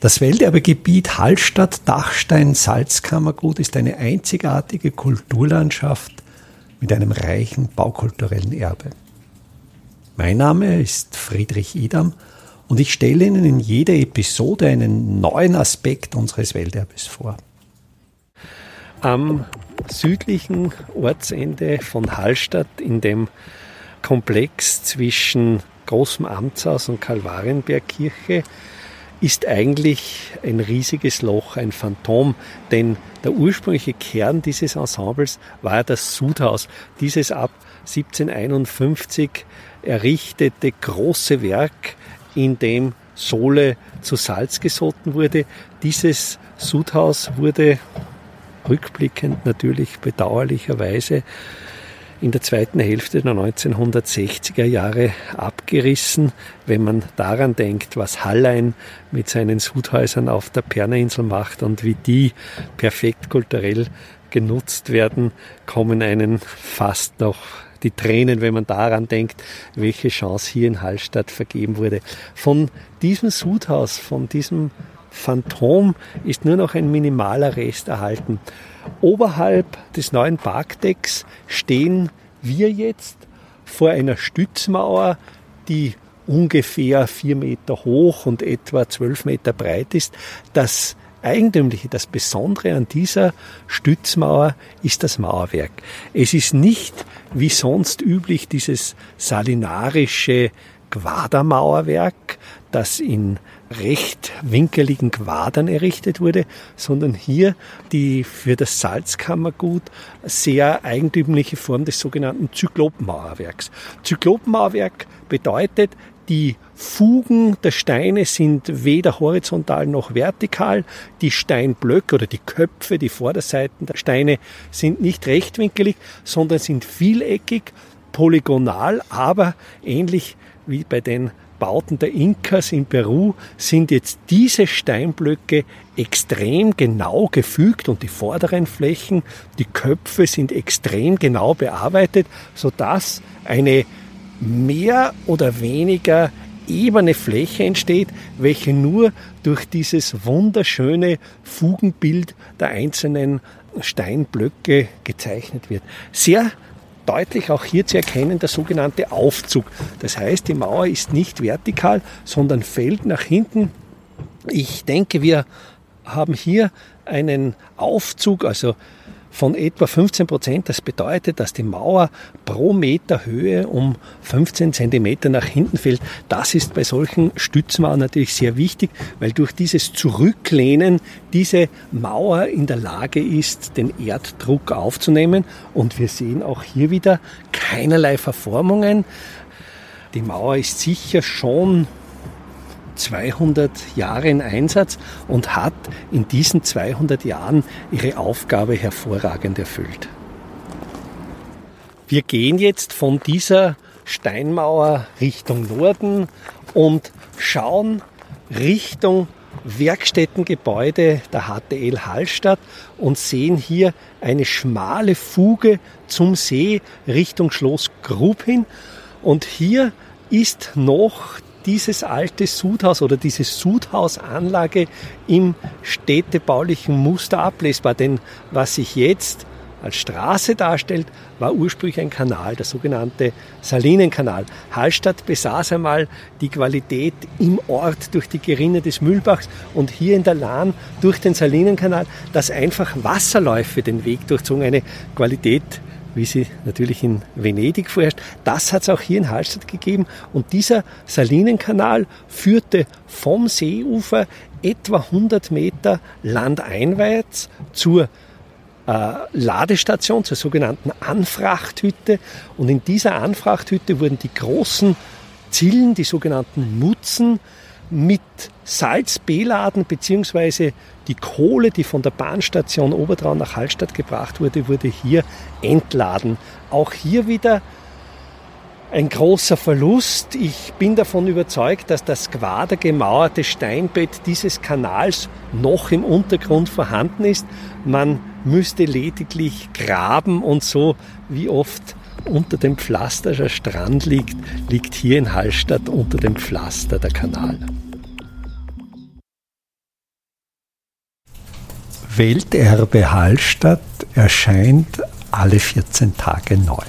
Das Welterbegebiet Hallstatt-Dachstein-Salzkammergut ist eine einzigartige Kulturlandschaft mit einem reichen baukulturellen Erbe. Mein Name ist Friedrich Idam und ich stelle Ihnen in jeder Episode einen neuen Aspekt unseres Welterbes vor. Am südlichen Ortsende von Hallstatt, in dem Komplex zwischen Großem Amtshaus und Kalvarienbergkirche, ist eigentlich ein riesiges Loch, ein Phantom, denn der ursprüngliche Kern dieses Ensembles war das Sudhaus, dieses ab 1751 errichtete große Werk, in dem Sohle zu Salz gesotten wurde. Dieses Sudhaus wurde rückblickend natürlich bedauerlicherweise in der zweiten Hälfte der 1960er Jahre abgerissen. Wenn man daran denkt, was Hallein mit seinen Sudhäusern auf der Pernerinsel macht und wie die perfekt kulturell genutzt werden, kommen einen fast noch die Tränen, wenn man daran denkt, welche Chance hier in Hallstatt vergeben wurde. Von diesem Sudhaus, von diesem Phantom ist nur noch ein minimaler Rest erhalten. Oberhalb des neuen Parkdecks stehen wir jetzt vor einer Stützmauer, die ungefähr vier Meter hoch und etwa zwölf Meter breit ist. Das Eigentümliche, das Besondere an dieser Stützmauer ist das Mauerwerk. Es ist nicht wie sonst üblich dieses salinarische Quadermauerwerk, das in rechtwinkeligen Quadern errichtet wurde, sondern hier die für das Salzkammergut sehr eigentümliche Form des sogenannten Zyklopenmauerwerks. Zyklopenmauerwerk bedeutet, die Fugen der Steine sind weder horizontal noch vertikal. Die Steinblöcke oder die Köpfe, die Vorderseiten der Steine sind nicht rechtwinkelig, sondern sind vieleckig, polygonal, aber ähnlich wie bei den Bauten der Inkas in Peru sind jetzt diese Steinblöcke extrem genau gefügt und die vorderen Flächen, die Köpfe sind extrem genau bearbeitet, sodass eine mehr oder weniger ebene Fläche entsteht, welche nur durch dieses wunderschöne Fugenbild der einzelnen Steinblöcke gezeichnet wird. Sehr deutlich auch hier zu erkennen der sogenannte Aufzug. Das heißt, die Mauer ist nicht vertikal, sondern fällt nach hinten. Ich denke, wir haben hier einen Aufzug, also von etwa 15 Prozent. Das bedeutet, dass die Mauer pro Meter Höhe um 15 Zentimeter nach hinten fällt. Das ist bei solchen Stützmauern natürlich sehr wichtig, weil durch dieses Zurücklehnen diese Mauer in der Lage ist, den Erddruck aufzunehmen. Und wir sehen auch hier wieder keinerlei Verformungen. Die Mauer ist sicher schon 200 Jahre in Einsatz und hat in diesen 200 Jahren ihre Aufgabe hervorragend erfüllt. Wir gehen jetzt von dieser Steinmauer Richtung Norden und schauen Richtung Werkstättengebäude der HTL Hallstatt und sehen hier eine schmale Fuge zum See Richtung Schloss Grub hin. Und hier ist noch dieses alte Sudhaus oder diese Sudhausanlage im städtebaulichen Muster ablesbar. Denn was sich jetzt als Straße darstellt, war ursprünglich ein Kanal, der sogenannte Salinenkanal. Hallstatt besaß einmal die Qualität im Ort durch die Gerinne des Mühlbachs und hier in der Lahn durch den Salinenkanal, dass einfach Wasserläufe den Weg durchzogen. Eine Qualität, wie sie natürlich in Venedig vorherrscht. Das hat es auch hier in Hallstatt gegeben. Und dieser Salinenkanal führte vom Seeufer etwa 100 Meter landeinwärts zur äh, Ladestation, zur sogenannten Anfrachthütte. Und in dieser Anfrachthütte wurden die großen Zillen, die sogenannten Mutzen, mit Salz beladen, beziehungsweise die Kohle, die von der Bahnstation Obertraun nach Hallstatt gebracht wurde, wurde hier entladen. Auch hier wieder ein großer Verlust. Ich bin davon überzeugt, dass das quadergemauerte Steinbett dieses Kanals noch im Untergrund vorhanden ist. Man müsste lediglich graben und so, wie oft unter dem Pflaster, der Strand liegt, liegt hier in Hallstatt unter dem Pflaster der Kanal. Welterbe Hallstatt erscheint alle 14 Tage neu.